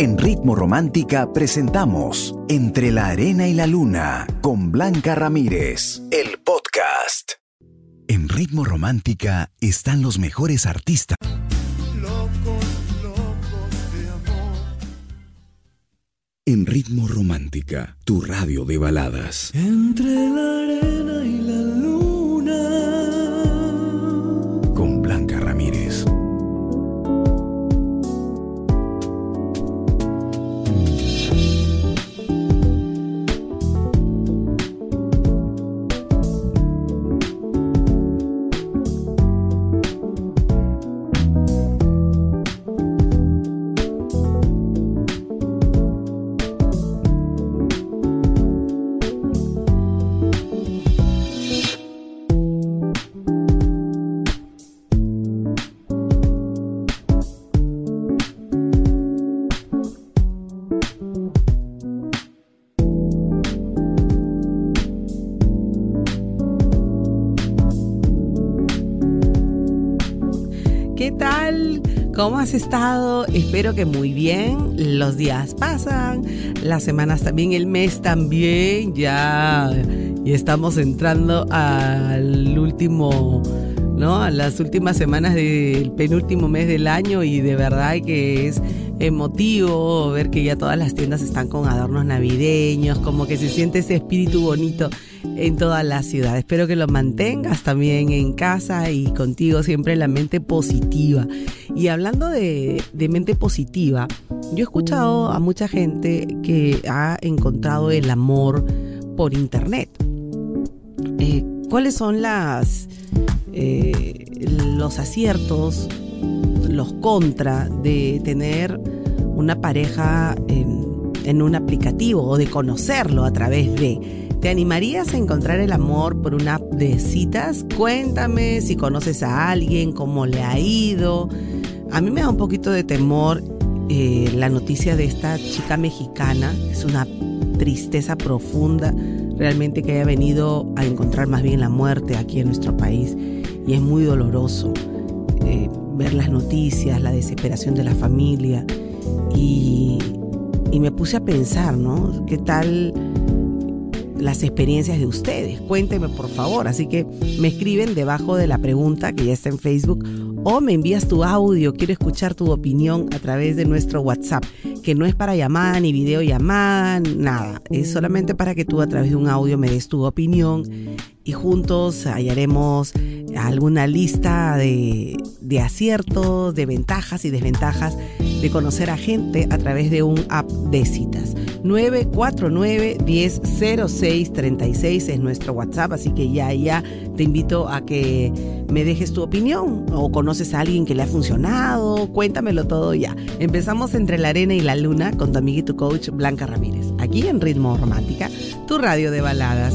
En Ritmo Romántica presentamos Entre la Arena y la Luna con Blanca Ramírez, el podcast. En Ritmo Romántica están los mejores artistas. Locos, locos de amor. En Ritmo Romántica, tu radio de baladas. Entre la arena ¿Cómo has estado? Espero que muy bien. Los días pasan, las semanas también, el mes también. Ya, y estamos entrando al último, ¿no? A las últimas semanas del penúltimo mes del año y de verdad que es emotivo ver que ya todas las tiendas están con adornos navideños, como que se siente ese espíritu bonito en toda la ciudad. Espero que lo mantengas también en casa y contigo siempre la mente positiva. Y hablando de, mente positiva, yo he escuchado a mucha gente que ha encontrado el amor por internet. Eh, ¿Cuáles son las eh, los aciertos, los contra de tener una pareja en, en un aplicativo o de conocerlo a través de? ¿Te animarías a encontrar el amor por una app de citas? Cuéntame si conoces a alguien, cómo le ha ido. A mí me da un poquito de temor eh, la noticia de esta chica mexicana. Es una tristeza profunda realmente que haya venido a encontrar más bien la muerte aquí en nuestro país. Y es muy doloroso eh, ver las noticias, la desesperación de la familia. Y, y me puse a pensar, ¿no? ¿Qué tal? las experiencias de ustedes. Cuéntenme por favor. Así que me escriben debajo de la pregunta que ya está en Facebook o me envías tu audio. Quiero escuchar tu opinión a través de nuestro WhatsApp, que no es para llamada ni videollamada, nada. Es solamente para que tú a través de un audio me des tu opinión y juntos hallaremos alguna lista de, de aciertos, de ventajas y desventajas de conocer a gente a través de un app de citas. 949-100636 es nuestro WhatsApp, así que ya, ya te invito a que me dejes tu opinión o conoces a alguien que le ha funcionado, cuéntamelo todo ya. Empezamos entre la arena y la luna con tu amiga y tu coach Blanca Ramírez, aquí en Ritmo Romántica, tu radio de baladas.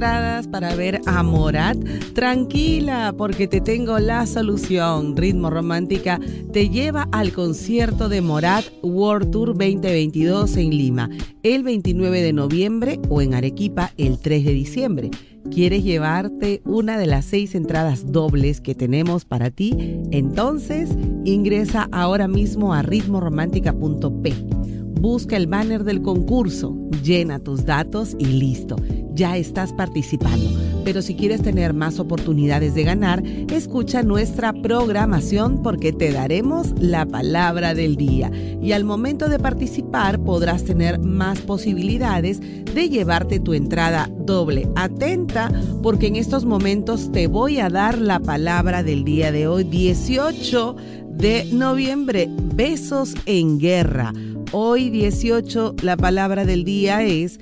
Entradas para ver a Morat? Tranquila, porque te tengo la solución. Ritmo Romántica te lleva al concierto de Morat World Tour 2022 en Lima, el 29 de noviembre o en Arequipa el 3 de diciembre. ¿Quieres llevarte una de las seis entradas dobles que tenemos para ti? Entonces ingresa ahora mismo a ritmoromántica.p. Busca el banner del concurso, llena tus datos y listo. Ya estás participando. Pero si quieres tener más oportunidades de ganar, escucha nuestra programación porque te daremos la palabra del día. Y al momento de participar podrás tener más posibilidades de llevarte tu entrada doble. Atenta porque en estos momentos te voy a dar la palabra del día de hoy, 18 de noviembre. Besos en guerra. Hoy 18, la palabra del día es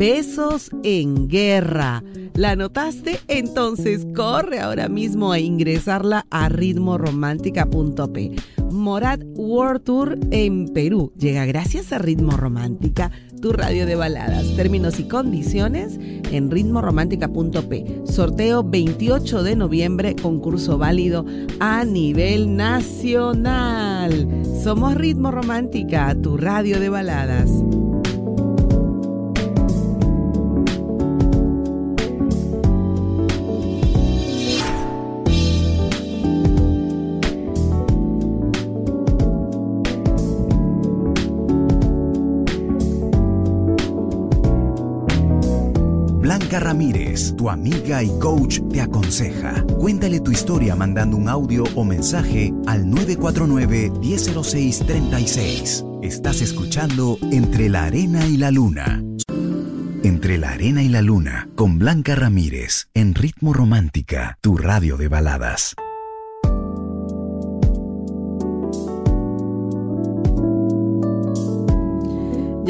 besos en guerra. ¿La notaste? Entonces corre ahora mismo a ingresarla a ritmoromántica.p. Morat World Tour en Perú llega gracias a Ritmo Romántica, tu radio de baladas. Términos y condiciones en ritmoromántica.p. Sorteo 28 de noviembre, concurso válido a nivel nacional. Somos Ritmo Romántica, tu radio de baladas. Ramírez, tu amiga y coach, te aconseja. Cuéntale tu historia mandando un audio o mensaje al 949-1006-36. Estás escuchando Entre la Arena y la Luna. Entre la Arena y la Luna, con Blanca Ramírez, en Ritmo Romántica, tu radio de baladas.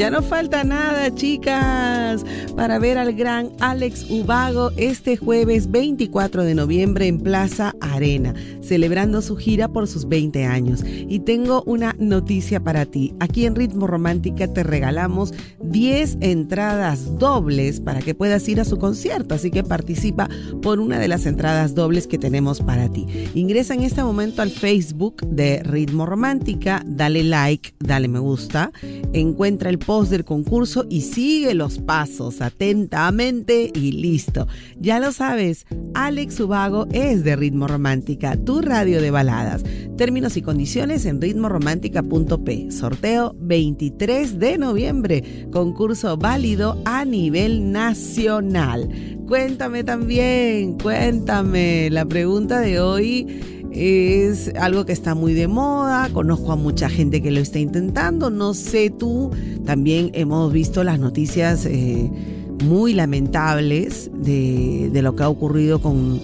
Ya no falta nada, chicas, para ver al gran Alex Ubago este jueves 24 de noviembre en Plaza Arena, celebrando su gira por sus 20 años. Y tengo una noticia para ti. Aquí en Ritmo Romántica te regalamos 10 entradas dobles para que puedas ir a su concierto, así que participa por una de las entradas dobles que tenemos para ti. Ingresa en este momento al Facebook de Ritmo Romántica, dale like, dale me gusta, encuentra el del concurso y sigue los pasos atentamente y listo. Ya lo sabes, Alex Ubago es de Ritmo Romántica, tu radio de baladas. Términos y condiciones en ritmoromántica.p. Sorteo 23 de noviembre. Concurso válido a nivel nacional. Cuéntame también, cuéntame. La pregunta de hoy es algo que está muy de moda, conozco a mucha gente que lo está intentando, no sé tú, también hemos visto las noticias eh, muy lamentables de, de lo que ha ocurrido con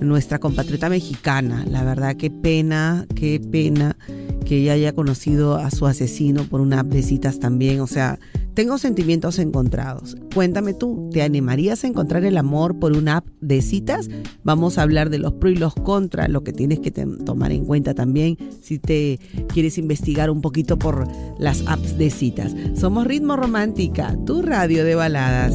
nuestra compatriota mexicana, la verdad qué pena, qué pena que ella haya conocido a su asesino por una app de citas también, o sea, tengo sentimientos encontrados. Cuéntame tú, ¿te animarías a encontrar el amor por una app de citas? Vamos a hablar de los pros y los contras, lo que tienes que tomar en cuenta también si te quieres investigar un poquito por las apps de citas. Somos Ritmo Romántica, tu radio de baladas.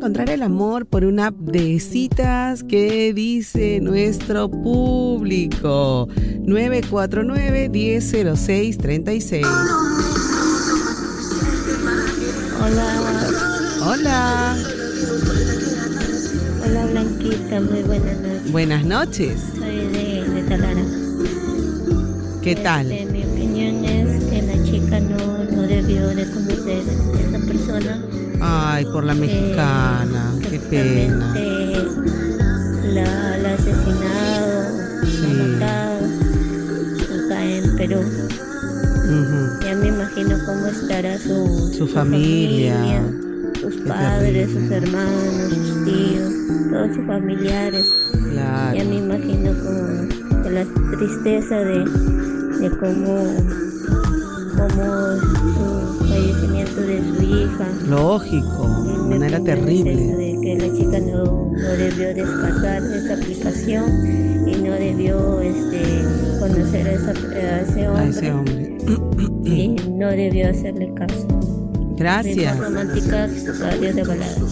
Encontrar el amor por una app de citas? ¿Qué dice nuestro público? 949-1006-36. Hola, Hola, hola Blanquita, muy buenas noches. buenas noches. Soy de, de Talara. ¿Qué tal? Este, mi opinión es que la chica no, no debió de cometer esa persona. Ay, por la mexicana, qué pena. justamente La, la asesinado, Sí. la matado acá en Perú. Ya me imagino cómo estará su, Su familia. sus padres, sus hermanos, sus tíos, todos sus familiares. Ya me imagino como la tristeza de, de cómo, cómo de su hija. Lógico, de manera terrible. De que la chica no, no debió descargar esa aplicación y no debió este, conocer a, ese hombre. A ese hombre. y no debió hacerle caso. Gracias.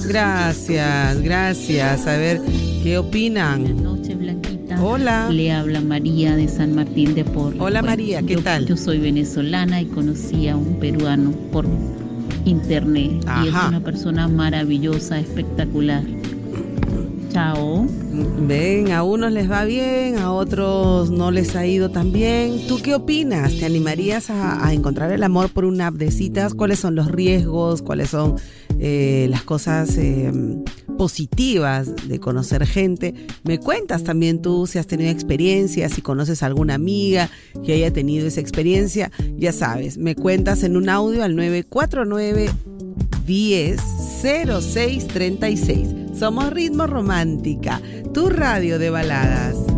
Gracias, gracias. A ver, ¿qué opinan? Buenas noches, Blanquita. Hola. Le habla María de San Martín de Porres. Hola María, ¿qué tal? Yo soy venezolana y conocí a un peruano por internet. Y es una persona maravillosa, espectacular. Chao. Ven, a unos les va bien, a otros no les ha ido tan bien. ¿Tú qué opinas? ¿Te animarías a, encontrar el amor por una app de citas? ¿Cuáles son los riesgos? ¿Cuáles son eh, las cosas eh, positivas de conocer gente? Me cuentas también tú si has tenido experiencias, si conoces a alguna amiga que haya tenido esa experiencia. Ya sabes, me cuentas en un audio al 949 10 0636. Somos Ritmo Romántica, tu radio de baladas.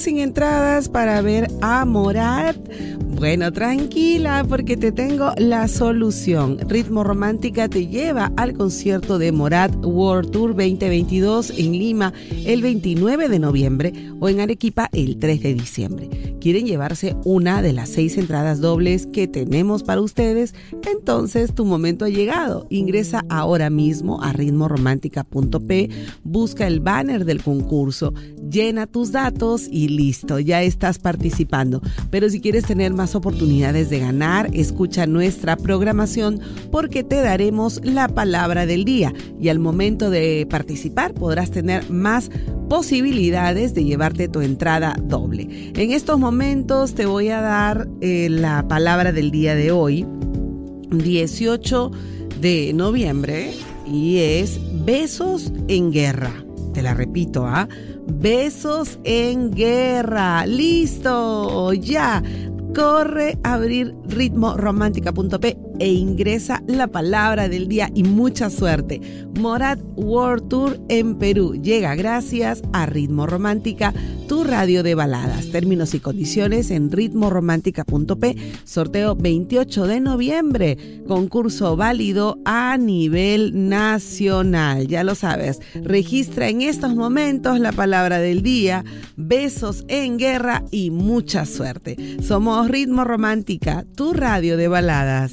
Sin entradas para ver a Morat. Bueno, tranquila porque te tengo la solución. Ritmo Romántica te lleva al concierto de Morat World Tour 2022 en Lima el 29 de noviembre o en Arequipa el 3 de diciembre. ¿Quieren llevarse una de las seis entradas dobles que tenemos para ustedes? Entonces tu momento ha llegado. Ingresa ahora mismo a ritmoromántica.p, busca el banner del concurso, llena tus datos y listo, ya estás participando. Pero si quieres tener más oportunidades de ganar, escucha nuestra programación porque te daremos la palabra del día y al momento de participar podrás tener más posibilidades de llevarte tu entrada doble. En estos momentos te voy a dar eh, la palabra del día de hoy, 18 de noviembre, y es besos en guerra. Te la repito, ¿ah? Besos en guerra. Listo, ya. Corre a abrir ritmoromántica.p e ingresa la palabra del día y mucha suerte. Morat World Tour en Perú llega gracias a Ritmo Romántica, tu radio de baladas. Términos y condiciones en ritmoromántica.p. Sorteo 28 de noviembre. Concurso válido a nivel nacional. Ya lo sabes. Registra en estos momentos la palabra del día. Besos en guerra y mucha suerte. Somos Ritmo Romántica, tu radio de baladas.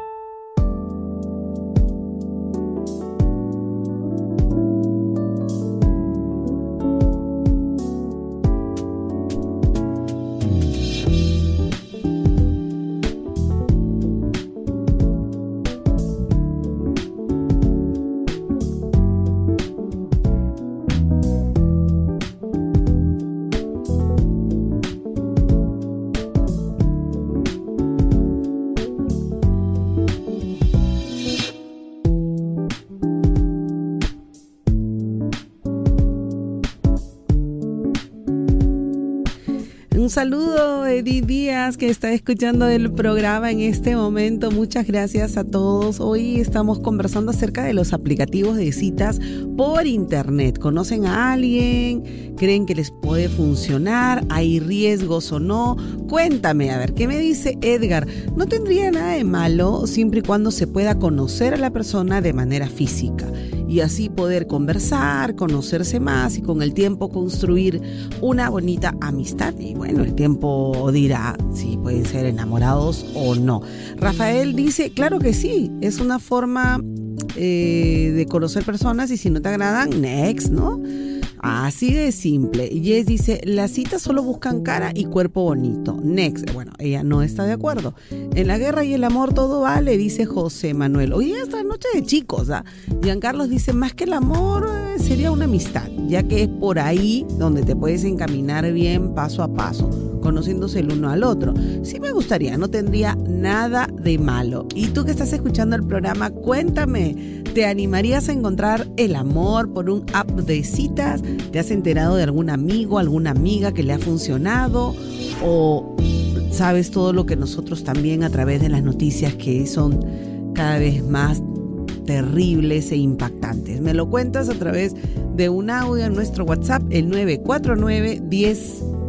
Saludo, Edith Díaz, que está escuchando el programa en este momento. Muchas gracias a todos. Hoy estamos conversando acerca de los aplicativos de citas por internet. ¿Conocen a alguien? ¿Creen que les puede funcionar? ¿Hay riesgos o no? Cuéntame, a ver, ¿qué me dice Edgar? No tendría nada de malo siempre y cuando se pueda conocer a la persona de manera física y así poder conversar, conocerse más y con el tiempo construir una bonita amistad. Y bueno, el tiempo dirá si pueden ser enamorados o no. Rafael dice, claro que sí, es una forma eh, de conocer personas y si no te agradan, next, ¿no? Así de simple. Jess dice, las citas solo buscan cara y cuerpo bonito. Next. Bueno, ella no está de acuerdo. En la guerra y el amor todo vale, dice José Manuel. Hoy es la noche de chicos. ¿ah? Giancarlos dice, más que el amor eh, sería una amistad, ya que es por ahí donde te puedes encaminar bien paso a paso, conociéndose el uno al otro. Sí me gustaría, no tendría nada de malo. Y tú que estás escuchando el programa, cuéntame, ¿te animarías a encontrar el amor por un app de citas? ¿Te has enterado de algún amigo, alguna amiga que le ha funcionado? ¿O sabes todo lo que nosotros también a través de las noticias que son cada vez más terribles e impactantes? Me lo cuentas a través de un audio en nuestro WhatsApp, el 949 10